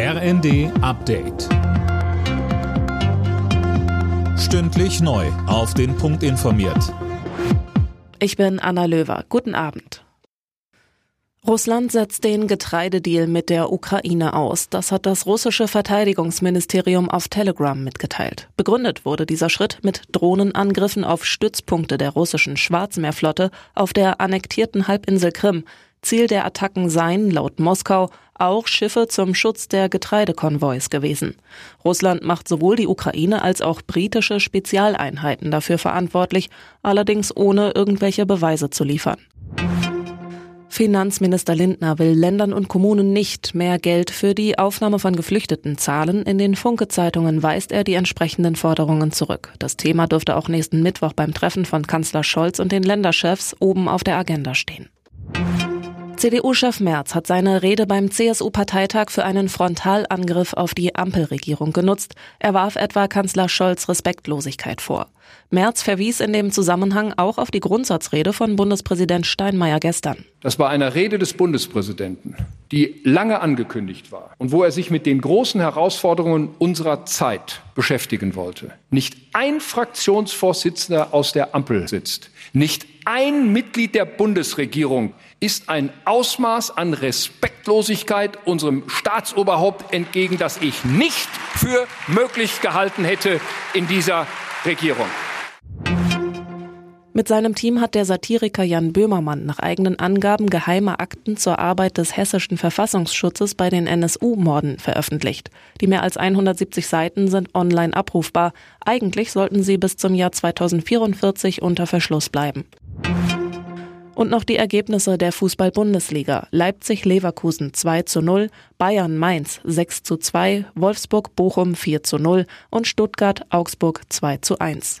RND Update. Stündlich neu. Auf den Punkt informiert. Ich bin Anna Löwer. Guten Abend. Russland setzt den Getreidedeal mit der Ukraine aus. Das hat das russische Verteidigungsministerium auf Telegram mitgeteilt. Begründet wurde dieser Schritt mit Drohnenangriffen auf Stützpunkte der russischen Schwarzmeerflotte auf der annektierten Halbinsel Krim. Ziel der Attacken seien, laut Moskau, auch Schiffe zum Schutz der Getreidekonvois gewesen. Russland macht sowohl die Ukraine als auch britische Spezialeinheiten dafür verantwortlich, allerdings ohne irgendwelche Beweise zu liefern. Finanzminister Lindner will Ländern und Kommunen nicht mehr Geld für die Aufnahme von Geflüchteten zahlen. In den Funke-Zeitungen weist er die entsprechenden Forderungen zurück. Das Thema dürfte auch nächsten Mittwoch beim Treffen von Kanzler Scholz und den Länderchefs oben auf der Agenda stehen. CDU-Chef Merz hat seine Rede beim CSU-Parteitag für einen Frontalangriff auf die Ampelregierung genutzt. Er warf etwa Kanzler Scholz Respektlosigkeit vor. Merz verwies in dem Zusammenhang auch auf die Grundsatzrede von Bundespräsident Steinmeier gestern. Das bei einer Rede des Bundespräsidenten, die lange angekündigt war und wo er sich mit den großen Herausforderungen unserer Zeit beschäftigen wollte. Nicht ein Fraktionsvorsitzender aus der Ampel sitzt, nicht ein Mitglied der Bundesregierung ist ein Ausmaß an Respektlosigkeit unserem Staatsoberhaupt entgegen, das ich nicht für möglich gehalten hätte in dieser Regierung. Mit seinem Team hat der Satiriker Jan Böhmermann nach eigenen Angaben geheime Akten zur Arbeit des hessischen Verfassungsschutzes bei den NSU-Morden veröffentlicht. Die mehr als 170 Seiten sind online abrufbar. Eigentlich sollten sie bis zum Jahr 2044 unter Verschluss bleiben. Und noch die Ergebnisse der Fußball-Bundesliga. Leipzig-Leverkusen 2 zu 0, Bayern-Mainz 6 zu 2, Wolfsburg-Bochum 4 zu 0 und Stuttgart-Augsburg 2 zu 1.